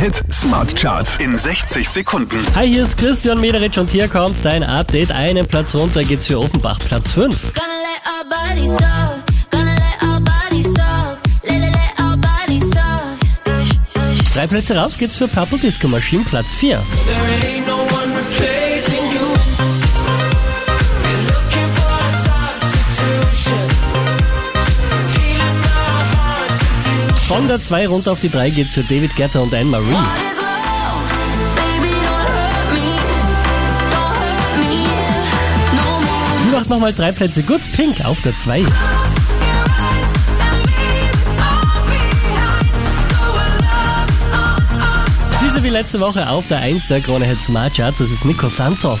Hit Smart Charts in 60 Sekunden. Hi, hier ist Christian Mederitsch und hier kommt dein Update. Einen Platz runter geht's für Offenbach, Platz 5. Gonna let our bodies talk. Gonna let our bodies talk. Let, let, let our bodies talk. Drei Plätze rauf geht's für Purple Disco Machine, Platz 4. Von der 2 runter auf die 3 geht's für David Guetta und Anne-Marie. Die macht nochmal drei Plätze gut. Pink auf der 2. Your eyes and leave all behind. Go where love is on us. Diese wie letzte Woche auf der 1 der Krone Hit Smart Charts. Das ist Nico Santos.